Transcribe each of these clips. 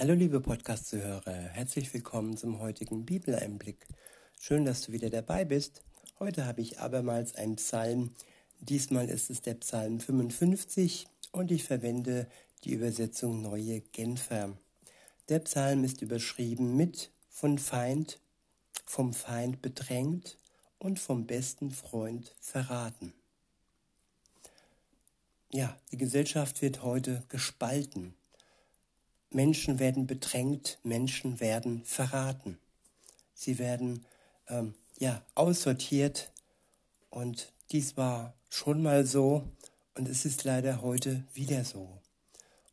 Hallo liebe Podcast-Zuhörer, herzlich willkommen zum heutigen Bibeleinblick. Schön, dass du wieder dabei bist. Heute habe ich abermals einen Psalm. Diesmal ist es der Psalm 55 und ich verwende die Übersetzung Neue Genfer. Der Psalm ist überschrieben mit von Feind, vom Feind bedrängt und vom besten Freund verraten. Ja, die Gesellschaft wird heute gespalten. Menschen werden bedrängt, Menschen werden verraten. Sie werden ähm, ja aussortiert und dies war schon mal so und es ist leider heute wieder so.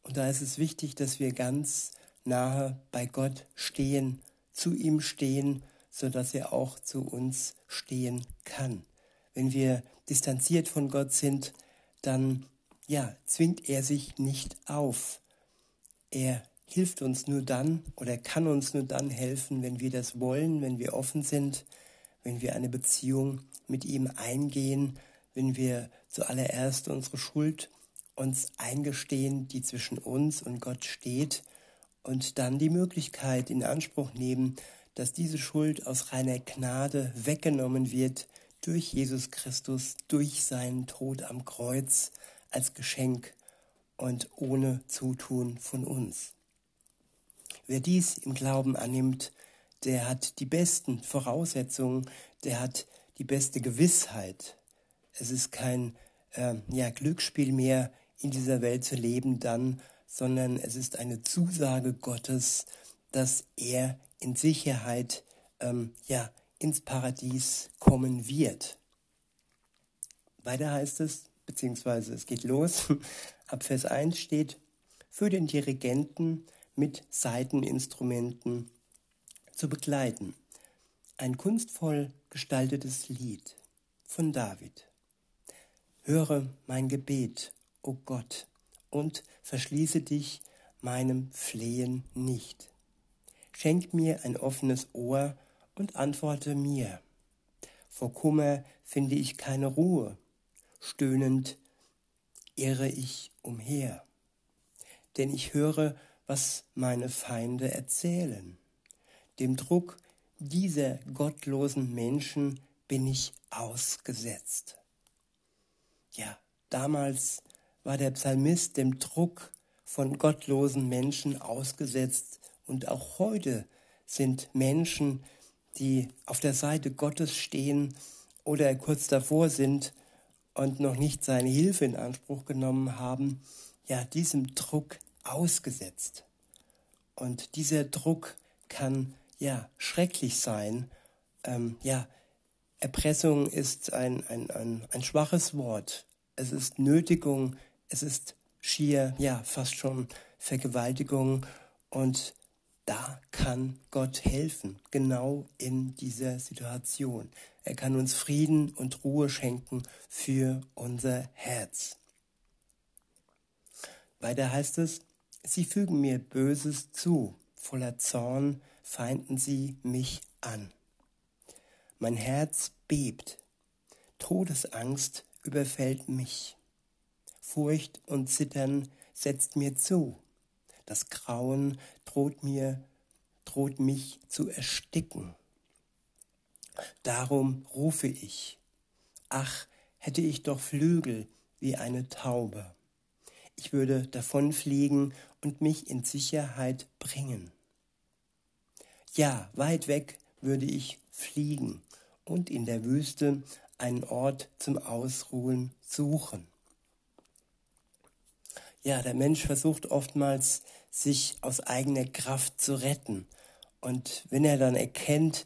Und da ist es wichtig, dass wir ganz nahe bei Gott stehen, zu ihm stehen, so dass er auch zu uns stehen kann. Wenn wir distanziert von Gott sind, dann ja, zwingt er sich nicht auf. Er hilft uns nur dann oder kann uns nur dann helfen, wenn wir das wollen, wenn wir offen sind, wenn wir eine Beziehung mit ihm eingehen, wenn wir zuallererst unsere Schuld uns eingestehen, die zwischen uns und Gott steht, und dann die Möglichkeit in Anspruch nehmen, dass diese Schuld aus reiner Gnade weggenommen wird durch Jesus Christus, durch seinen Tod am Kreuz als Geschenk und ohne Zutun von uns. Wer dies im Glauben annimmt, der hat die besten Voraussetzungen, der hat die beste Gewissheit. Es ist kein äh, ja, Glücksspiel mehr, in dieser Welt zu leben dann, sondern es ist eine Zusage Gottes, dass er in Sicherheit ähm, ja, ins Paradies kommen wird. Weiter heißt es, beziehungsweise es geht los, ab Vers 1 steht, für den Dirigenten mit Saiteninstrumenten zu begleiten. Ein kunstvoll gestaltetes Lied von David. Höre mein Gebet, o oh Gott, und verschließe dich meinem Flehen nicht. Schenk mir ein offenes Ohr und antworte mir. Vor Kummer finde ich keine Ruhe, stöhnend irre ich umher. Denn ich höre, was meine Feinde erzählen. Dem Druck dieser gottlosen Menschen bin ich ausgesetzt. Ja, damals war der Psalmist dem Druck von gottlosen Menschen ausgesetzt und auch heute sind Menschen, die auf der Seite Gottes stehen oder kurz davor sind und noch nicht seine Hilfe in Anspruch genommen haben, ja, diesem Druck ausgesetzt. Und dieser Druck kann ja schrecklich sein. Ähm, ja, Erpressung ist ein, ein, ein, ein schwaches Wort. Es ist Nötigung, es ist schier, ja, fast schon Vergewaltigung. Und da kann Gott helfen, genau in dieser Situation. Er kann uns Frieden und Ruhe schenken für unser Herz. Weiter heißt es, sie fügen mir Böses zu, voller Zorn feinden sie mich an. Mein Herz bebt, Todesangst überfällt mich. Furcht und Zittern setzt mir zu. Das Grauen droht mir, droht mich zu ersticken. Darum rufe ich. Ach, hätte ich doch Flügel wie eine Taube. Ich würde davonfliegen und mich in Sicherheit bringen. Ja, weit weg würde ich fliegen und in der Wüste einen Ort zum Ausruhen suchen. Ja, der Mensch versucht oftmals, sich aus eigener Kraft zu retten. Und wenn er dann erkennt,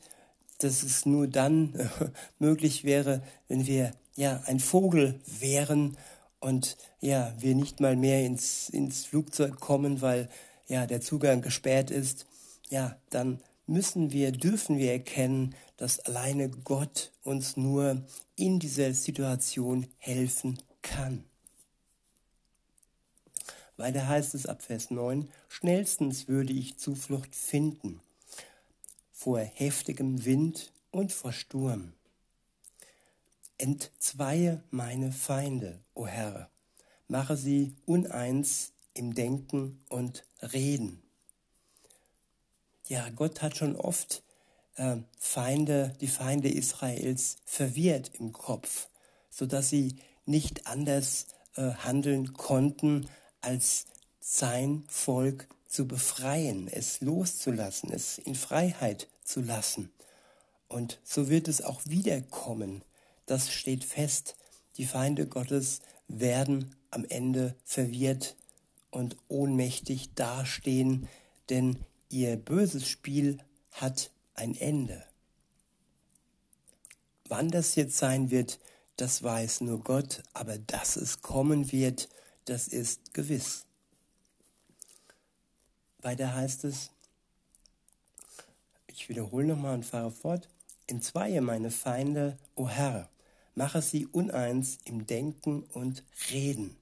dass es nur dann möglich wäre, wenn wir ja ein Vogel wären und ja, wir nicht mal mehr ins, ins Flugzeug kommen, weil ja der Zugang gesperrt ist, ja, dann müssen wir, dürfen wir erkennen, dass alleine Gott uns nur in dieser Situation helfen kann. Weiter heißt es ab Vers 9, schnellstens würde ich Zuflucht finden vor heftigem Wind und vor Sturm. Entzweie meine Feinde, o Herr, mache sie uneins im Denken und Reden. ja, Gott hat schon oft äh, Feinde, die Feinde Israels verwirrt im Kopf, sodass sie nicht anders äh, handeln konnten, als sein Volk zu befreien, es loszulassen, es in Freiheit zu lassen. Und so wird es auch wiederkommen. Das steht fest. Die Feinde Gottes werden am Ende verwirrt und ohnmächtig dastehen, denn ihr böses Spiel hat ein Ende. Wann das jetzt sein wird, das weiß nur Gott, aber dass es kommen wird, das ist gewiss. Weiter heißt es, ich wiederhole nochmal und fahre fort, entzweie meine Feinde, o Herr, mache sie uneins im Denken und Reden.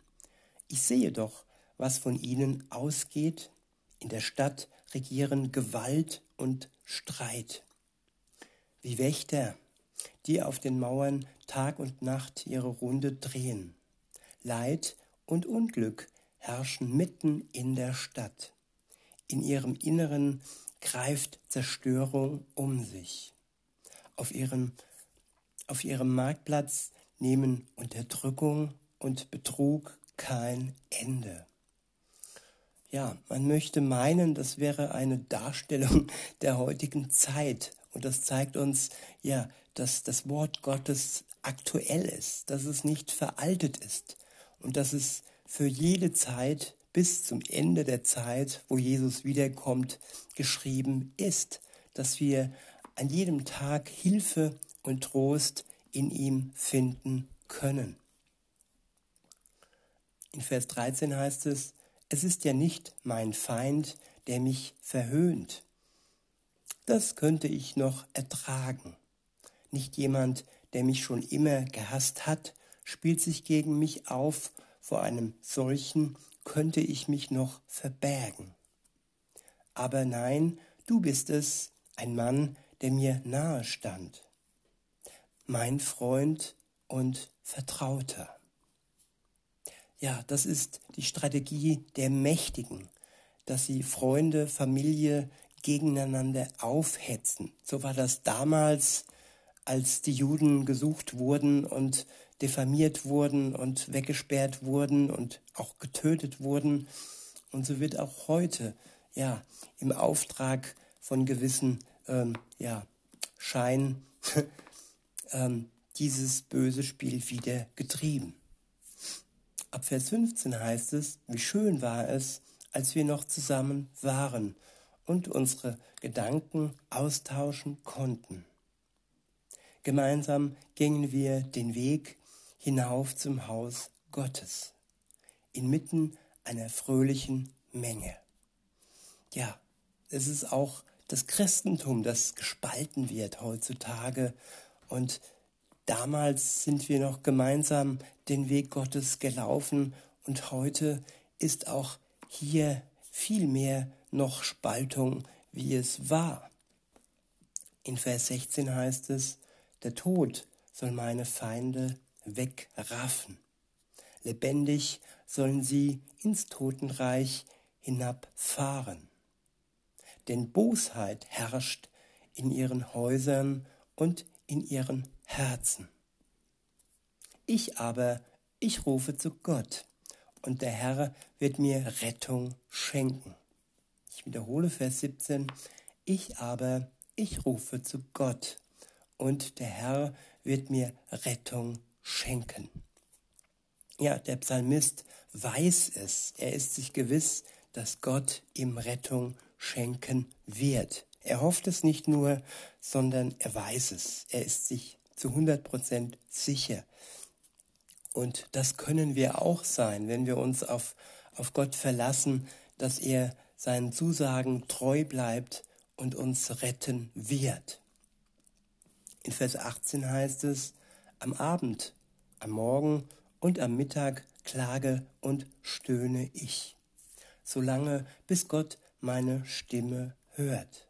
Ich sehe doch, was von ihnen ausgeht. In der Stadt regieren Gewalt und Streit. Wie Wächter, die auf den Mauern Tag und Nacht ihre Runde drehen. Leid und Unglück herrschen mitten in der Stadt. In ihrem Inneren greift Zerstörung um sich. Auf ihrem, auf ihrem Marktplatz nehmen Unterdrückung und Betrug kein Ende. Ja, man möchte meinen, das wäre eine Darstellung der heutigen Zeit. Und das zeigt uns, ja, dass das Wort Gottes aktuell ist, dass es nicht veraltet ist und dass es für jede Zeit bis zum Ende der Zeit, wo Jesus wiederkommt, geschrieben ist, dass wir an jedem Tag Hilfe und Trost in ihm finden können. In Vers 13 heißt es, es ist ja nicht mein Feind, der mich verhöhnt. Das könnte ich noch ertragen. Nicht jemand, der mich schon immer gehasst hat, spielt sich gegen mich auf, vor einem solchen könnte ich mich noch verbergen. Aber nein, du bist es, ein Mann, der mir nahe stand, mein Freund und Vertrauter. Ja, das ist die Strategie der Mächtigen, dass sie Freunde, Familie gegeneinander aufhetzen. So war das damals, als die Juden gesucht wurden und diffamiert wurden und weggesperrt wurden und auch getötet wurden. Und so wird auch heute, ja, im Auftrag von gewissen, ähm, ja, Schein ähm, dieses böse Spiel wieder getrieben. Ab Vers 15 heißt es, wie schön war es, als wir noch zusammen waren und unsere Gedanken austauschen konnten. Gemeinsam gingen wir den Weg hinauf zum Haus Gottes, inmitten einer fröhlichen Menge. Ja, es ist auch das Christentum, das gespalten wird heutzutage. Und damals sind wir noch gemeinsam den Weg Gottes gelaufen und heute ist auch hier viel mehr noch Spaltung, wie es war. In Vers 16 heißt es, der Tod soll meine Feinde wegraffen. Lebendig sollen sie ins Totenreich hinabfahren. Denn Bosheit herrscht in ihren Häusern und in ihren Herzen. Ich aber, ich rufe zu Gott, und der Herr wird mir Rettung schenken. Ich wiederhole Vers 17. Ich aber, ich rufe zu Gott, und der Herr wird mir Rettung schenken. Ja, der Psalmist weiß es. Er ist sich gewiss, dass Gott ihm Rettung schenken wird. Er hofft es nicht nur, sondern er weiß es. Er ist sich zu 100 Prozent sicher. Und das können wir auch sein, wenn wir uns auf, auf Gott verlassen, dass er seinen Zusagen treu bleibt und uns retten wird. In Vers 18 heißt es, am Abend, am Morgen und am Mittag klage und stöhne ich, solange bis Gott meine Stimme hört.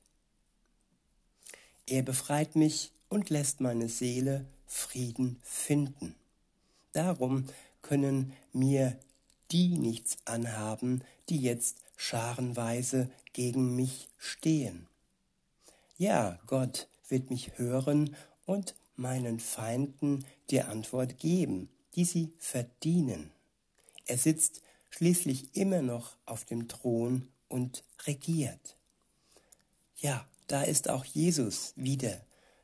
Er befreit mich und lässt meine Seele Frieden finden. Darum können mir die nichts anhaben, die jetzt scharenweise gegen mich stehen. ja, Gott wird mich hören und meinen Feinden die Antwort geben, die sie verdienen. Er sitzt schließlich immer noch auf dem Thron und regiert. Ja, da ist auch Jesus wieder,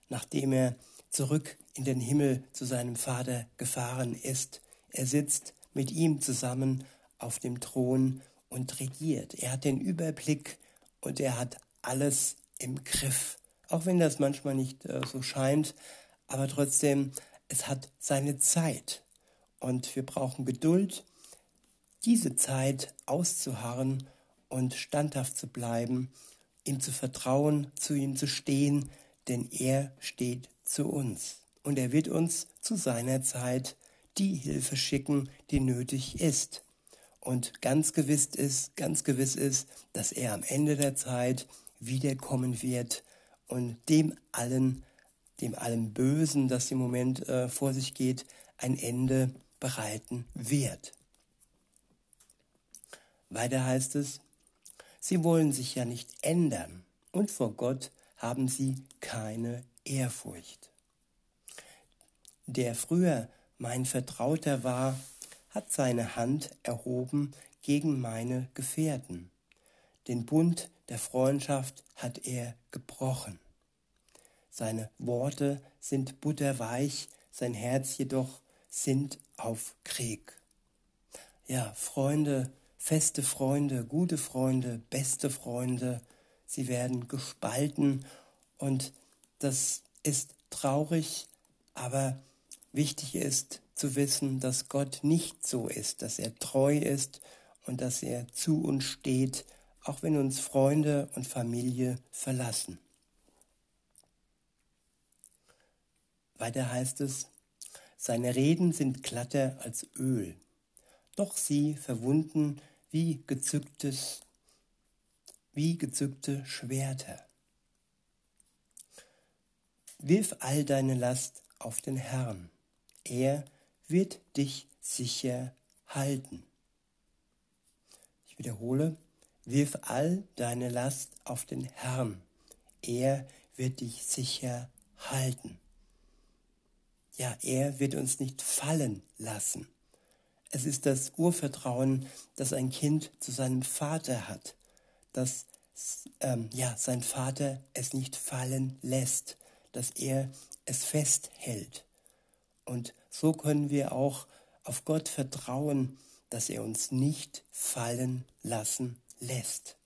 nachdem er zurück in den Himmel zu seinem Vater gefahren ist. Er sitzt mit ihm zusammen auf dem Thron und regiert. Er hat den Überblick und er hat alles im Griff. Auch wenn das manchmal nicht äh, so scheint, aber trotzdem, es hat seine Zeit. Und wir brauchen Geduld, diese Zeit auszuharren und standhaft zu bleiben, ihm zu vertrauen, zu ihm zu stehen, denn er steht zu uns. Und er wird uns zu seiner Zeit die Hilfe schicken, die nötig ist. Und ganz gewiss ist, ganz gewiss ist, dass er am Ende der Zeit wiederkommen wird und dem allen, dem allem Bösen, das im Moment äh, vor sich geht, ein Ende bereiten wird. Weiter heißt es, sie wollen sich ja nicht ändern und vor Gott haben sie keine Ehrfurcht. Der früher mein Vertrauter war, hat seine Hand erhoben gegen meine Gefährten. Den Bund der Freundschaft hat er gebrochen. Seine Worte sind butterweich, sein Herz jedoch sind auf Krieg. Ja, Freunde, feste Freunde, gute Freunde, beste Freunde, sie werden gespalten und das ist traurig, aber wichtig ist zu wissen, dass Gott nicht so ist, dass er treu ist und dass er zu uns steht, auch wenn uns Freunde und Familie verlassen. Weiter heißt es, seine Reden sind glatter als Öl, doch sie verwunden wie gezücktes, wie gezückte Schwerter. Wirf all deine Last auf den Herrn, er wird dich sicher halten. Ich wiederhole, wirf all deine Last auf den Herrn, er wird dich sicher halten. Ja, er wird uns nicht fallen lassen. Es ist das Urvertrauen, das ein Kind zu seinem Vater hat, dass ähm, ja, sein Vater es nicht fallen lässt, dass er es festhält. Und so können wir auch auf Gott vertrauen, dass er uns nicht fallen lassen lässt.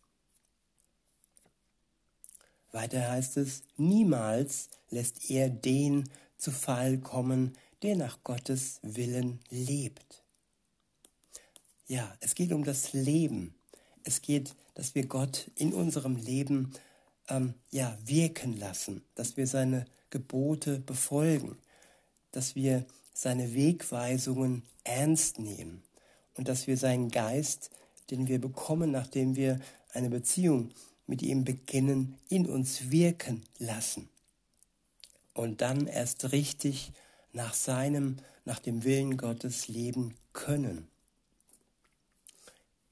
Weiter heißt es, niemals lässt er den zu Fall kommen, der nach Gottes Willen lebt. Ja, es geht um das Leben. Es geht, dass wir Gott in unserem Leben ähm, ja, wirken lassen, dass wir seine Gebote befolgen, dass wir seine Wegweisungen ernst nehmen und dass wir seinen Geist, den wir bekommen, nachdem wir eine Beziehung mit ihm beginnen, in uns wirken lassen und dann erst richtig nach seinem, nach dem Willen Gottes leben können.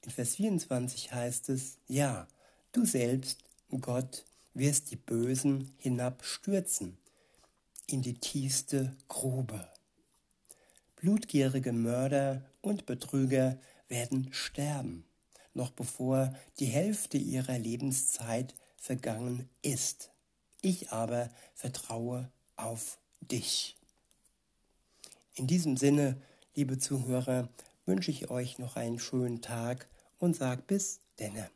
In Vers 24 heißt es, ja, du selbst, Gott, wirst die Bösen hinabstürzen in die tiefste Grube. Blutgierige Mörder und Betrüger werden sterben, noch bevor die Hälfte ihrer Lebenszeit vergangen ist. Ich aber vertraue auf dich. In diesem Sinne, liebe Zuhörer, wünsche ich euch noch einen schönen Tag und sag bis denne.